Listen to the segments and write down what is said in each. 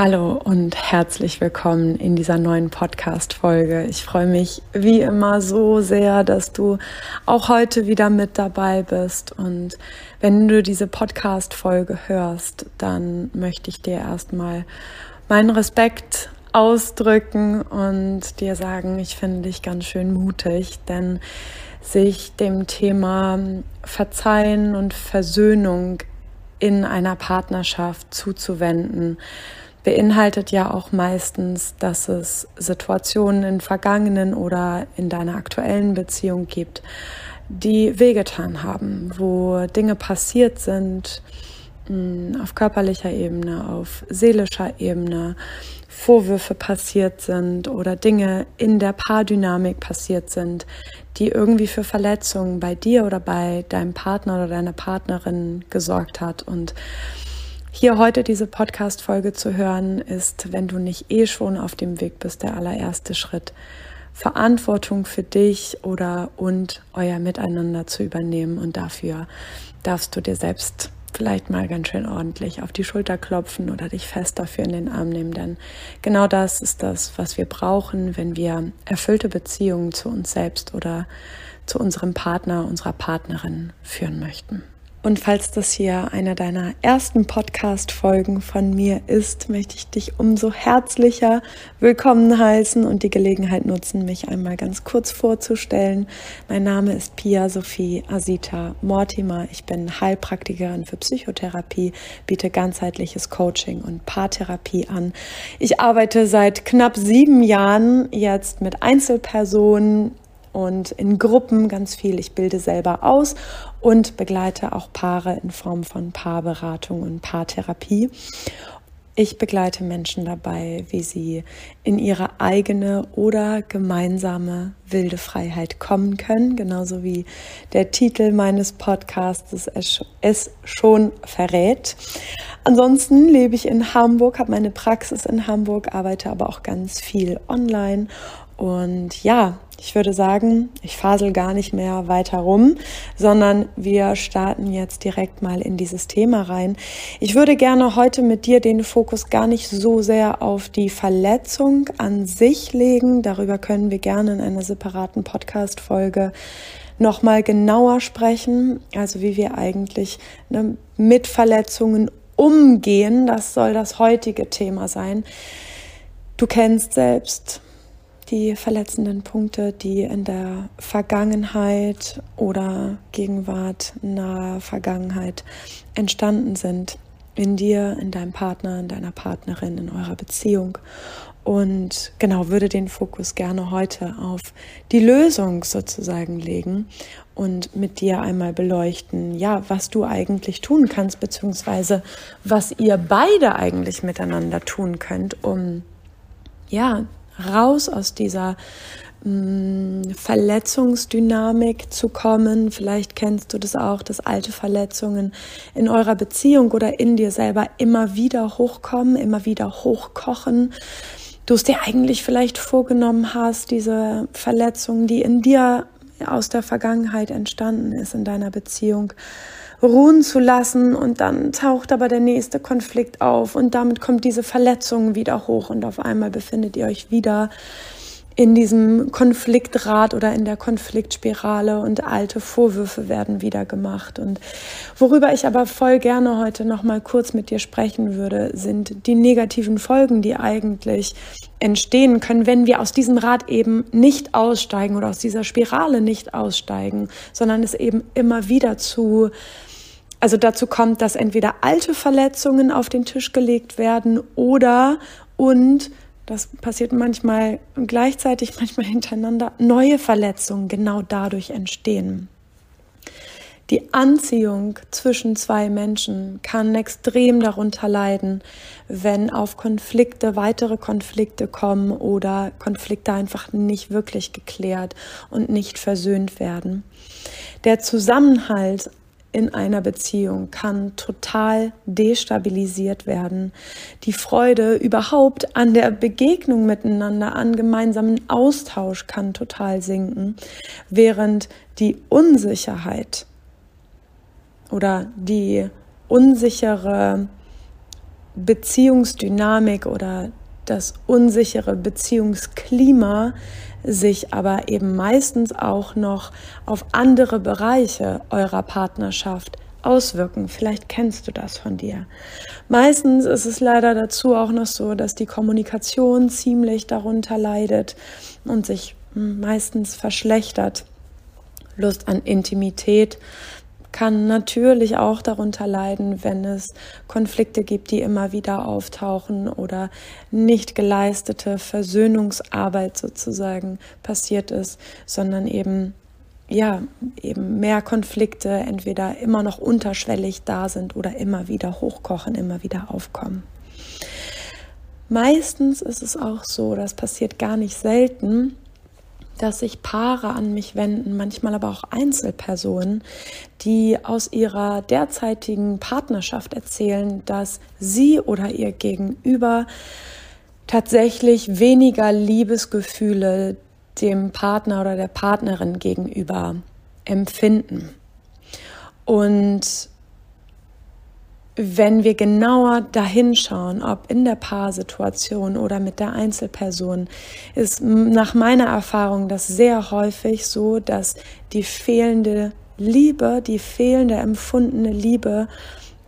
Hallo und herzlich willkommen in dieser neuen Podcast-Folge. Ich freue mich wie immer so sehr, dass du auch heute wieder mit dabei bist. Und wenn du diese Podcast-Folge hörst, dann möchte ich dir erstmal meinen Respekt ausdrücken und dir sagen, ich finde dich ganz schön mutig, denn sich dem Thema Verzeihen und Versöhnung in einer Partnerschaft zuzuwenden, beinhaltet ja auch meistens, dass es Situationen in vergangenen oder in deiner aktuellen Beziehung gibt, die wehgetan haben, wo Dinge passiert sind mm, auf körperlicher Ebene, auf seelischer Ebene, Vorwürfe passiert sind oder Dinge in der Paardynamik passiert sind, die irgendwie für Verletzungen bei dir oder bei deinem Partner oder deiner Partnerin gesorgt hat. Und hier heute diese Podcast-Folge zu hören, ist, wenn du nicht eh schon auf dem Weg bist, der allererste Schritt, Verantwortung für dich oder und euer Miteinander zu übernehmen. Und dafür darfst du dir selbst vielleicht mal ganz schön ordentlich auf die Schulter klopfen oder dich fest dafür in den Arm nehmen. Denn genau das ist das, was wir brauchen, wenn wir erfüllte Beziehungen zu uns selbst oder zu unserem Partner, unserer Partnerin führen möchten. Und falls das hier einer deiner ersten Podcast-Folgen von mir ist, möchte ich dich umso herzlicher willkommen heißen und die Gelegenheit nutzen, mich einmal ganz kurz vorzustellen. Mein Name ist Pia Sophie Asita Mortimer. Ich bin Heilpraktikerin für Psychotherapie, biete ganzheitliches Coaching und Paartherapie an. Ich arbeite seit knapp sieben Jahren jetzt mit Einzelpersonen und in Gruppen ganz viel. Ich bilde selber aus und begleite auch Paare in Form von Paarberatung und Paartherapie. Ich begleite Menschen dabei, wie sie in ihre eigene oder gemeinsame wilde Freiheit kommen können, genauso wie der Titel meines Podcasts es schon verrät. Ansonsten lebe ich in Hamburg, habe meine Praxis in Hamburg, arbeite aber auch ganz viel online und ja, ich würde sagen, ich fasel gar nicht mehr weiter rum, sondern wir starten jetzt direkt mal in dieses Thema rein. Ich würde gerne heute mit dir den Fokus gar nicht so sehr auf die Verletzung an sich legen. Darüber können wir gerne in einer separaten Podcast-Folge nochmal genauer sprechen. Also wie wir eigentlich ne, mit Verletzungen umgehen. Das soll das heutige Thema sein. Du kennst selbst die verletzenden Punkte, die in der Vergangenheit oder Gegenwart, naher Vergangenheit entstanden sind. In dir, in deinem Partner, in deiner Partnerin, in eurer Beziehung. Und genau, würde den Fokus gerne heute auf die Lösung sozusagen legen und mit dir einmal beleuchten, ja, was du eigentlich tun kannst, beziehungsweise was ihr beide eigentlich miteinander tun könnt, um ja, raus aus dieser mh, mm, Verletzungsdynamik zu kommen. Vielleicht kennst du das auch, dass alte Verletzungen in eurer Beziehung oder in dir selber immer wieder hochkommen, immer wieder hochkochen. Du es dir eigentlich vielleicht vorgenommen hast, diese Verletzung, die in dir aus der Vergangenheit entstanden ist, in deiner Beziehung, ruhen zu lassen und dann taucht aber der nächste Konflikt auf und damit kommt diese Verletzung wieder hoch und auf einmal befindet ihr euch wieder in diesem Konfliktrad oder in der Konfliktspirale und alte Vorwürfe werden wieder gemacht. Und worüber ich aber voll gerne heute noch mal kurz mit dir sprechen würde, sind die negativen Folgen, die eigentlich entstehen können, wenn wir aus diesem Rad eben nicht aussteigen oder aus dieser Spirale nicht aussteigen, sondern es eben immer wieder zu also dazu kommt, dass entweder alte Verletzungen auf den Tisch gelegt werden oder und das passiert manchmal gleichzeitig, manchmal hintereinander, neue Verletzungen genau dadurch entstehen. Die Anziehung zwischen zwei Menschen kann extrem darunter leiden, wenn auf Konflikte, weitere Konflikte kommen oder Konflikte einfach nicht wirklich geklärt und nicht versöhnt werden. Der Zusammenhalt in einer Beziehung kann total destabilisiert werden. Die Freude überhaupt an der Begegnung miteinander, an gemeinsamen Austausch kann total sinken, während die Unsicherheit oder die unsichere Beziehungsdynamik oder das unsichere Beziehungsklima sich aber eben meistens auch noch auf andere Bereiche eurer Partnerschaft auswirken. Vielleicht kennst du das von dir. Meistens ist es leider dazu auch noch so, dass die Kommunikation ziemlich darunter leidet und sich meistens verschlechtert. Lust an Intimität kann natürlich auch darunter leiden, wenn es Konflikte gibt, die immer wieder auftauchen oder nicht geleistete Versöhnungsarbeit sozusagen passiert ist, sondern eben ja, eben mehr Konflikte entweder immer noch unterschwellig da sind oder immer wieder hochkochen, immer wieder aufkommen. Meistens ist es auch so, das passiert gar nicht selten, dass sich Paare an mich wenden, manchmal aber auch Einzelpersonen, die aus ihrer derzeitigen Partnerschaft erzählen, dass sie oder ihr Gegenüber tatsächlich weniger Liebesgefühle dem Partner oder der Partnerin gegenüber empfinden. Und wenn wir genauer dahinschauen, ob in der Paarsituation oder mit der Einzelperson, ist nach meiner Erfahrung das sehr häufig so, dass die fehlende Liebe, die fehlende empfundene Liebe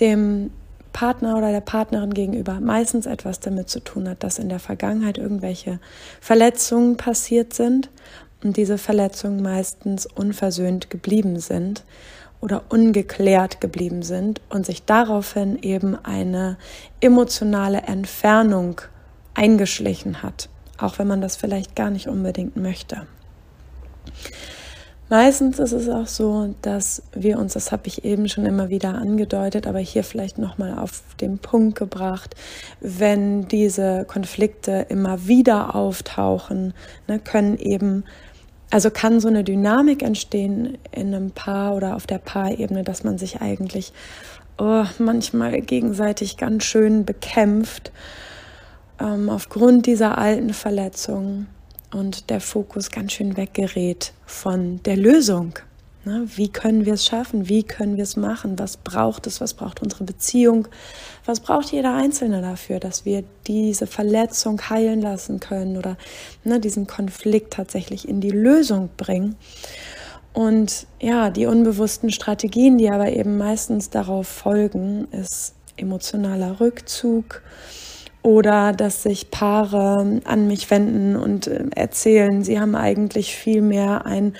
dem Partner oder der Partnerin gegenüber meistens etwas damit zu tun hat, dass in der Vergangenheit irgendwelche Verletzungen passiert sind und diese Verletzungen meistens unversöhnt geblieben sind oder ungeklärt geblieben sind und sich daraufhin eben eine emotionale Entfernung eingeschlichen hat, auch wenn man das vielleicht gar nicht unbedingt möchte. Meistens ist es auch so, dass wir uns, das habe ich eben schon immer wieder angedeutet, aber hier vielleicht nochmal auf den Punkt gebracht, wenn diese Konflikte immer wieder auftauchen, ne, können eben also kann so eine Dynamik entstehen in einem Paar oder auf der Paarebene, dass man sich eigentlich oh, manchmal gegenseitig ganz schön bekämpft ähm, aufgrund dieser alten Verletzungen und der Fokus ganz schön weggerät von der Lösung. Ne? Wie können wir es schaffen? Wie können wir es machen? Was braucht es? Was braucht unsere Beziehung? Was braucht jeder Einzelne dafür, dass wir diese Verletzung heilen lassen können oder ne, diesen Konflikt tatsächlich in die Lösung bringen? Und ja, die unbewussten Strategien, die aber eben meistens darauf folgen, ist emotionaler Rückzug, oder dass sich Paare an mich wenden und äh, erzählen, sie haben eigentlich viel mehr einen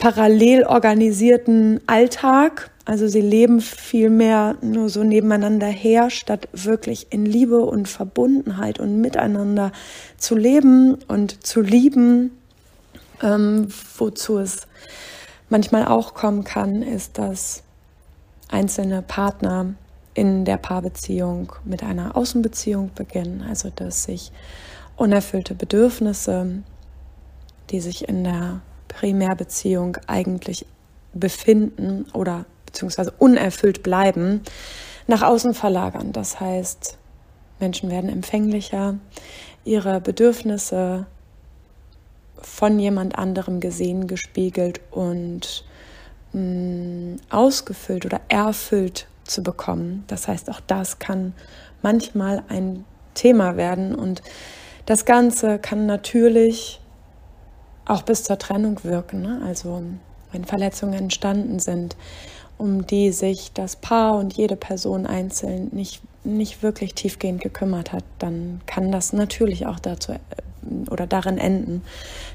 parallel organisierten Alltag. Also sie leben viel mehr nur so nebeneinander her, statt wirklich in Liebe und Verbundenheit und miteinander zu leben und zu lieben. Ähm, wozu es manchmal auch kommen kann, ist, dass einzelne Partner in der Paarbeziehung mit einer Außenbeziehung beginnen, also dass sich unerfüllte Bedürfnisse, die sich in der Primärbeziehung eigentlich befinden oder beziehungsweise unerfüllt bleiben, nach außen verlagern. Das heißt, Menschen werden empfänglicher, ihre Bedürfnisse von jemand anderem gesehen, gespiegelt und mh, mm, ausgefüllt oder erfüllt zu bekommen. Das heißt, auch das kann manchmal ein Thema werden und das Ganze kann natürlich auch bis zur Trennung wirken. Ne? Also wenn Verletzungen entstanden sind, um die sich das Paar und jede Person einzeln nicht, nicht wirklich tiefgehend gekümmert hat, dann kann das natürlich auch dazu äh, oder darin enden,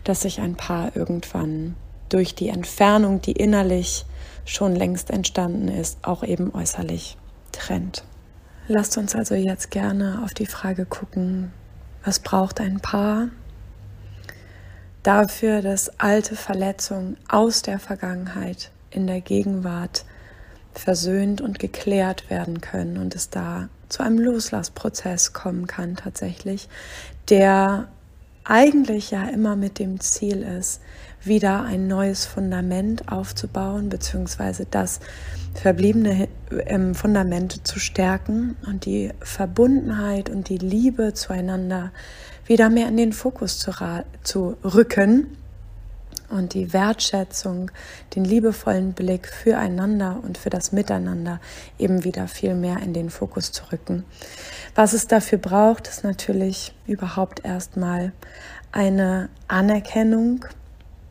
dass sich ein Paar irgendwann durch die Entfernung, die innerlich schon längst entstanden ist, auch eben äußerlich trennt. Lasst uns also jetzt gerne auf die Frage gucken, was braucht ein Paar dafür, dass alte Verletzungen aus der Vergangenheit in der Gegenwart versöhnt und geklärt werden können und es da zu einem Loslassprozess kommen kann tatsächlich, der eigentlich ja immer mit dem Ziel ist, wieder ein neues Fundament aufzubauen, beziehungsweise das verbliebene Fundament zu stärken und die Verbundenheit und die Liebe zueinander wieder mehr in den Fokus zu, zu rücken und die Wertschätzung, den liebevollen Blick füreinander und für das Miteinander eben wieder viel mehr in den Fokus zu rücken. Was es dafür braucht, ist natürlich überhaupt erstmal eine Anerkennung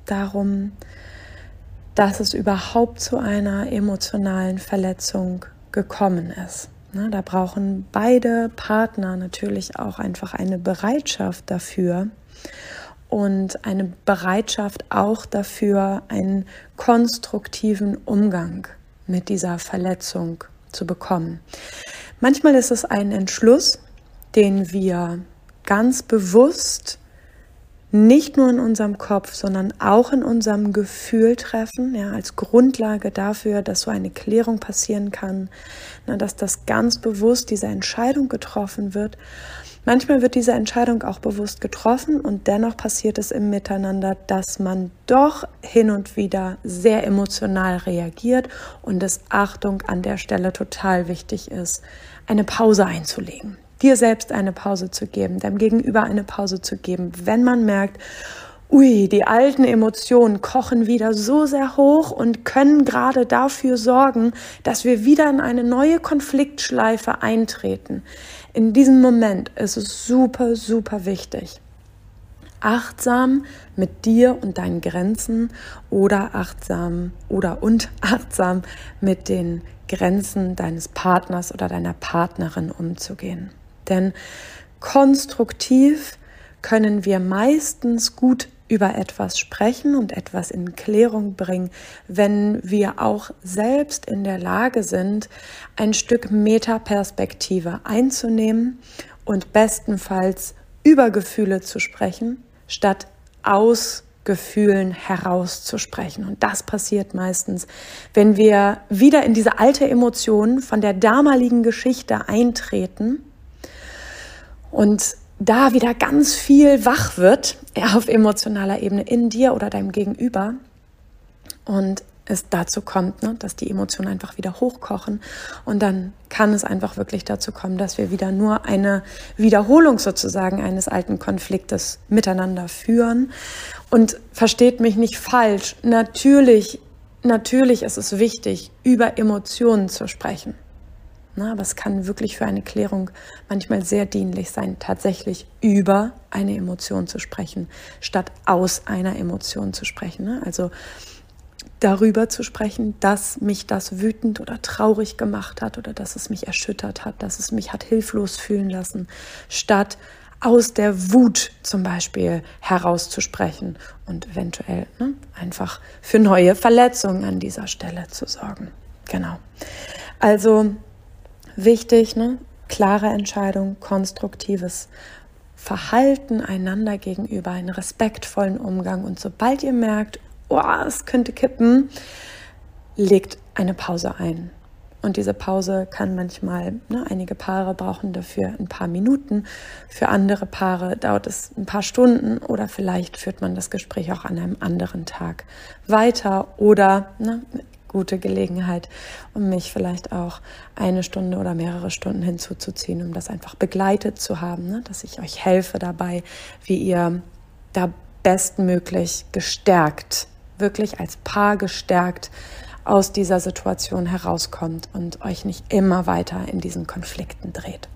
darum, dass es überhaupt zu einer emotionalen Verletzung gekommen ist. Da brauchen beide Partner natürlich auch einfach eine Bereitschaft dafür und eine Bereitschaft auch dafür, einen konstruktiven Umgang mit dieser Verletzung zu bekommen. Manchmal ist es ein Entschluss, den wir ganz bewusst nicht nur in unserem Kopf, sondern auch in unserem Gefühl treffen, ja, als Grundlage dafür, dass so eine Klärung passieren kann, na, dass das ganz bewusst diese Entscheidung getroffen wird. Manchmal wird diese Entscheidung auch bewusst getroffen und dennoch passiert es im Miteinander, dass man doch hin und wieder sehr emotional reagiert und es Achtung an der Stelle total wichtig ist, eine Pause einzulegen, dir selbst eine Pause zu geben, deinem Gegenüber eine Pause zu geben, wenn man merkt, ui, die alten Emotionen kochen wieder so sehr hoch und können gerade dafür sorgen, dass wir wieder in eine neue Konfliktschleife eintreten. In diesem Moment ist es super, super wichtig, achtsam mit dir und deinen Grenzen oder achtsam oder und achtsam mit den Grenzen deines Partners oder deiner Partnerin umzugehen. Denn konstruktiv können wir meistens gut über etwas sprechen und etwas in Klärung bringen, wenn wir auch selbst in der Lage sind, ein Stück Metaperspektive einzunehmen und bestenfalls über Gefühle zu sprechen, statt aus Gefühlen herauszusprechen. Und das passiert meistens, wenn wir wieder in diese alte Emotion von der damaligen Geschichte eintreten und da wieder ganz viel wach wird auf emotionaler Ebene in dir oder deinem Gegenüber und es dazu kommt, ne, dass die Emotionen einfach wieder hochkochen und dann kann es einfach wirklich dazu kommen, dass wir wieder nur eine Wiederholung sozusagen eines alten Konfliktes miteinander führen. Und versteht mich nicht falsch, natürlich, natürlich ist es wichtig, über Emotionen zu sprechen. Na, aber es kann wirklich für eine Klärung manchmal sehr dienlich sein, tatsächlich über eine Emotion zu sprechen, statt aus einer Emotion zu sprechen. Ne? Also darüber zu sprechen, dass mich das wütend oder traurig gemacht hat oder dass es mich erschüttert hat, dass es mich hat hilflos fühlen lassen, statt aus der Wut zum Beispiel herauszusprechen und eventuell ne, einfach für neue Verletzungen an dieser Stelle zu sorgen. Genau. Also Wichtig, ne? klare Entscheidung, konstruktives Verhalten einander gegenüber, einen respektvollen Umgang. Und sobald ihr merkt, oh, es könnte kippen, legt eine Pause ein. Und diese Pause kann manchmal, ne, einige Paare brauchen dafür ein paar Minuten, für andere Paare dauert es ein paar Stunden oder vielleicht führt man das Gespräch auch an einem anderen Tag weiter oder ne, gute Gelegenheit, um mich vielleicht auch eine Stunde oder mehrere Stunden hinzuzuziehen, um das einfach begleitet zu haben, ne? dass ich euch helfe dabei, wie ihr da bestmöglich gestärkt, wirklich als Paar gestärkt aus dieser Situation herauskommt und euch nicht immer weiter in diesen Konflikten dreht.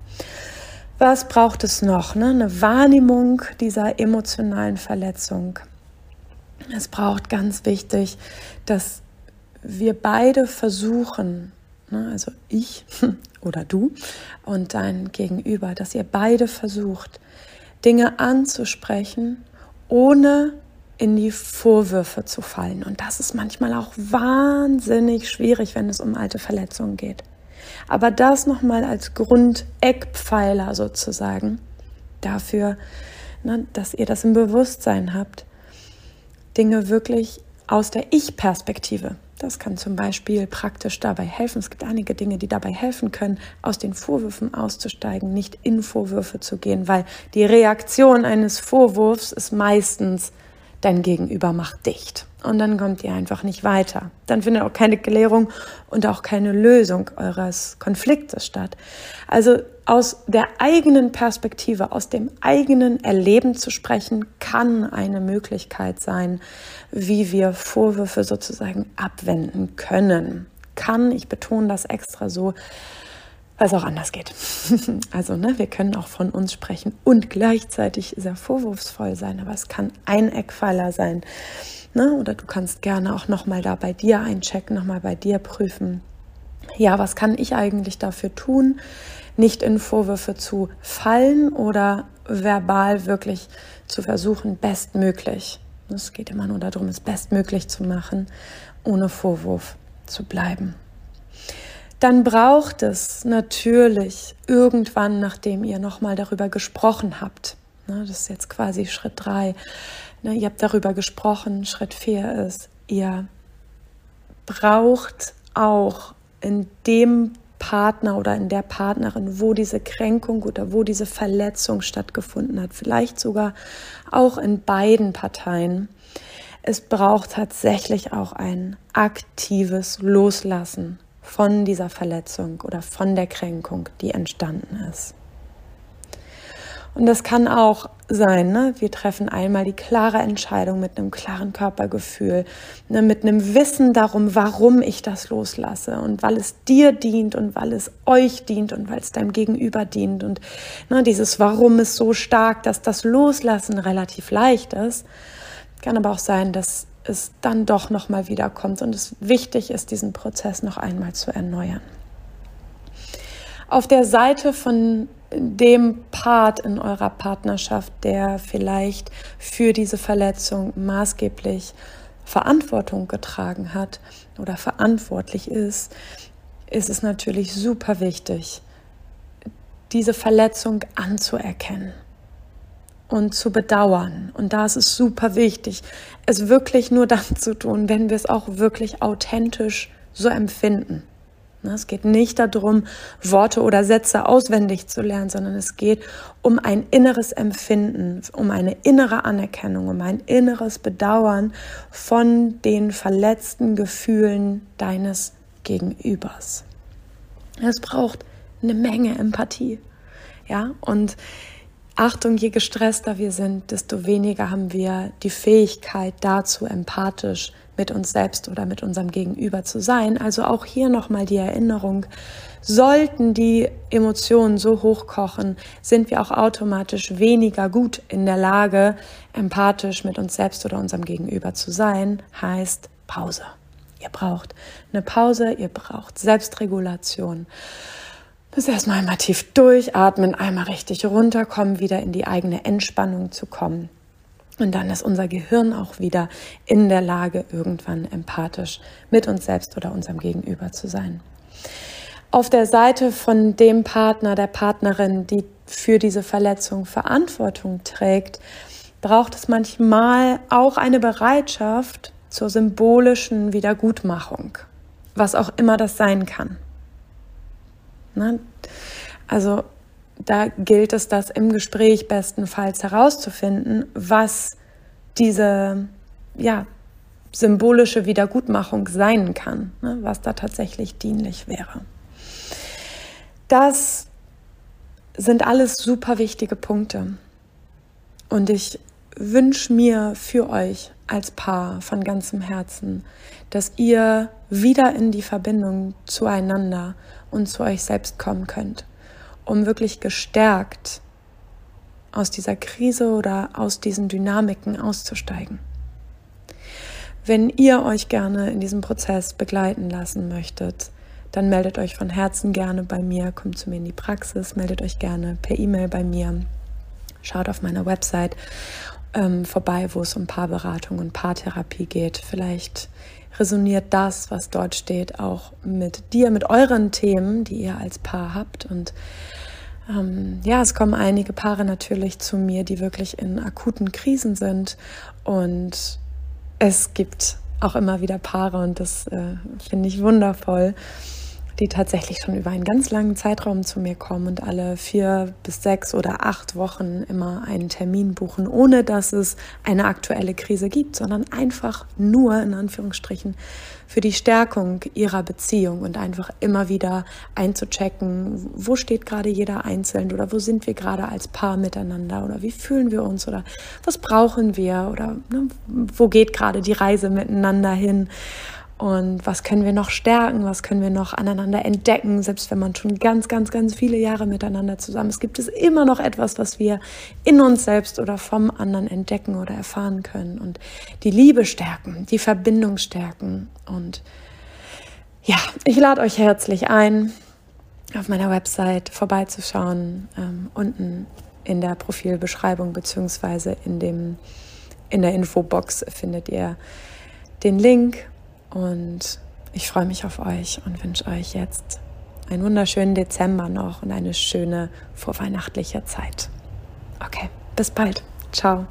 Was braucht es noch? Ne? Eine Wahrnehmung dieser emotionalen Verletzung. Es braucht ganz wichtig, dass wir beide versuchen, ne, also ich oder du und dein Gegenüber, dass ihr beide versucht, Dinge anzusprechen, ohne in die Vorwürfe zu fallen. Und das ist manchmal auch wahnsinnig schwierig, wenn es um alte Verletzungen geht. Aber das nochmal als Grundeckpfeiler sozusagen dafür, ne, dass ihr das im Bewusstsein habt, Dinge wirklich aus der Ich-Perspektive das kann zum Beispiel praktisch dabei helfen. Es gibt einige Dinge, die dabei helfen können, aus den Vorwürfen auszusteigen, nicht in Vorwürfe zu gehen, weil die Reaktion eines Vorwurfs ist meistens, dein Gegenüber macht dicht. Und dann kommt ihr einfach nicht weiter. Dann findet auch keine Klärung und auch keine Lösung eures Konfliktes statt. Also aus der eigenen Perspektive, aus dem eigenen Erleben zu sprechen, kann eine Möglichkeit sein, wie wir Vorwürfe sozusagen abwenden können. Kann, ich betone das extra so, weil es auch anders geht. Also, ne, wir können auch von uns sprechen und gleichzeitig sehr vorwurfsvoll sein, aber es kann ein Eckpfeiler sein. Ne? Oder du kannst gerne auch nochmal da bei dir einchecken, nochmal bei dir prüfen. Ja, was kann ich eigentlich dafür tun, nicht in Vorwürfe zu fallen oder verbal wirklich zu versuchen, bestmöglich. Es geht immer nur darum, es bestmöglich zu machen, ohne Vorwurf zu bleiben dann braucht es natürlich irgendwann, nachdem ihr nochmal darüber gesprochen habt, ne, das ist jetzt quasi Schritt drei, ne, ihr habt darüber gesprochen, Schritt vier ist, ihr braucht auch in dem Partner oder in der Partnerin, wo diese Kränkung oder wo diese Verletzung stattgefunden hat, vielleicht sogar auch in beiden Parteien. Es braucht tatsächlich auch ein aktives Loslassen von dieser Verletzung oder von der Kränkung, die entstanden ist. Und das kann auch sein, ne? wir treffen einmal die klare Entscheidung mit einem klaren Körpergefühl, ne? mit einem Wissen darum, warum ich das loslasse und weil es dir dient und weil es euch dient und weil es deinem Gegenüber dient. Und ne, dieses Warum ist so stark, dass das Loslassen relativ leicht ist. Kann aber auch sein, dass es dann doch nochmal wiederkommt und es wichtig ist, diesen Prozess noch einmal zu erneuern. Auf der Seite von dem Part in eurer Partnerschaft, der vielleicht für diese Verletzung maßgeblich Verantwortung getragen hat oder verantwortlich ist, ist es natürlich super wichtig, diese Verletzung anzuerkennen und zu bedauern. Und da ist es super wichtig, es wirklich nur dann zu tun, wenn wir es auch wirklich authentisch so empfinden. Es geht nicht darum, Worte oder Sätze auswendig zu lernen, sondern es geht um ein inneres Empfinden, um eine innere Anerkennung, um ein inneres Bedauern von den verletzten Gefühlen deines Gegenübers. Es braucht eine Menge Empathie. Ja, und Achtung, je gestresster wir sind, desto weniger haben wir die Fähigkeit dazu, empathisch mit uns selbst oder mit unserem Gegenüber zu sein. Also auch hier nochmal die Erinnerung, sollten die Emotionen so hochkochen, sind wir auch automatisch weniger gut in der Lage, empathisch mit uns selbst oder unserem Gegenüber zu sein. Heißt Pause. Ihr braucht eine Pause, ihr braucht Selbstregulation ist erstmal einmal tief durchatmen, einmal richtig runterkommen, wieder in die eigene Entspannung zu kommen. Und dann ist unser Gehirn auch wieder in der Lage, irgendwann empathisch mit uns selbst oder unserem Gegenüber zu sein. Auf der Seite von dem Partner, der Partnerin, die für diese Verletzung Verantwortung trägt, braucht es manchmal auch eine Bereitschaft zur symbolischen Wiedergutmachung, was auch immer das sein kann. Ne? Also da gilt es, das im Gespräch bestenfalls herauszufinden, was diese ja, symbolische Wiedergutmachung sein kann, ne? was da tatsächlich dienlich wäre. Das sind alles super wichtige Punkte. Und ich wünsche mir für euch als Paar von ganzem Herzen, dass ihr wieder in die Verbindung zueinander und zu euch selbst kommen könnt, um wirklich gestärkt aus dieser Krise oder aus diesen Dynamiken auszusteigen. Wenn ihr euch gerne in diesem Prozess begleiten lassen möchtet, dann meldet euch von Herzen gerne bei mir, kommt zu mir in die Praxis, meldet euch gerne per E-Mail bei mir, schaut auf meiner Website ähm, vorbei, wo es um Paarberatung und Paartherapie geht. Vielleicht resoniert das, was dort steht, auch mit dir, mit euren Themen, die ihr als Paar habt. Und ähm, ja, es kommen einige Paare natürlich zu mir, die wirklich in akuten Krisen sind. Und es gibt auch immer wieder Paare, und das äh, finde ich wundervoll, die tatsächlich schon über einen ganz langen Zeitraum zu mir kommen und alle vier bis sechs oder acht Wochen immer einen Termin buchen, ohne dass es eine aktuelle Krise gibt, sondern einfach nur in Anführungsstrichen für die Stärkung ihrer Beziehung und einfach immer wieder einzuchecken, wo steht gerade jeder einzeln oder wo sind wir gerade als Paar miteinander oder wie fühlen wir uns oder was brauchen wir oder ne, wo geht gerade die Reise miteinander hin und was können wir noch stärken, was können wir noch aneinander entdecken, selbst wenn man schon ganz, ganz, ganz viele Jahre miteinander zusammen ist, gibt es immer noch etwas, was wir in uns selbst oder vom anderen entdecken oder erfahren können. Und die Liebe stärken, die Verbindung stärken. Und ja, ich lade euch herzlich ein, auf meiner Website vorbeizuschauen, ähm, unten in der Profilbeschreibung beziehungsweise in dem in der Infobox findet ihr den Link und ich freue mich auf euch und wünsche euch jetzt einen wunderschönen Dezember noch und eine schöne vorweihnachtliche Zeit. Okay, bis bald. Ciao.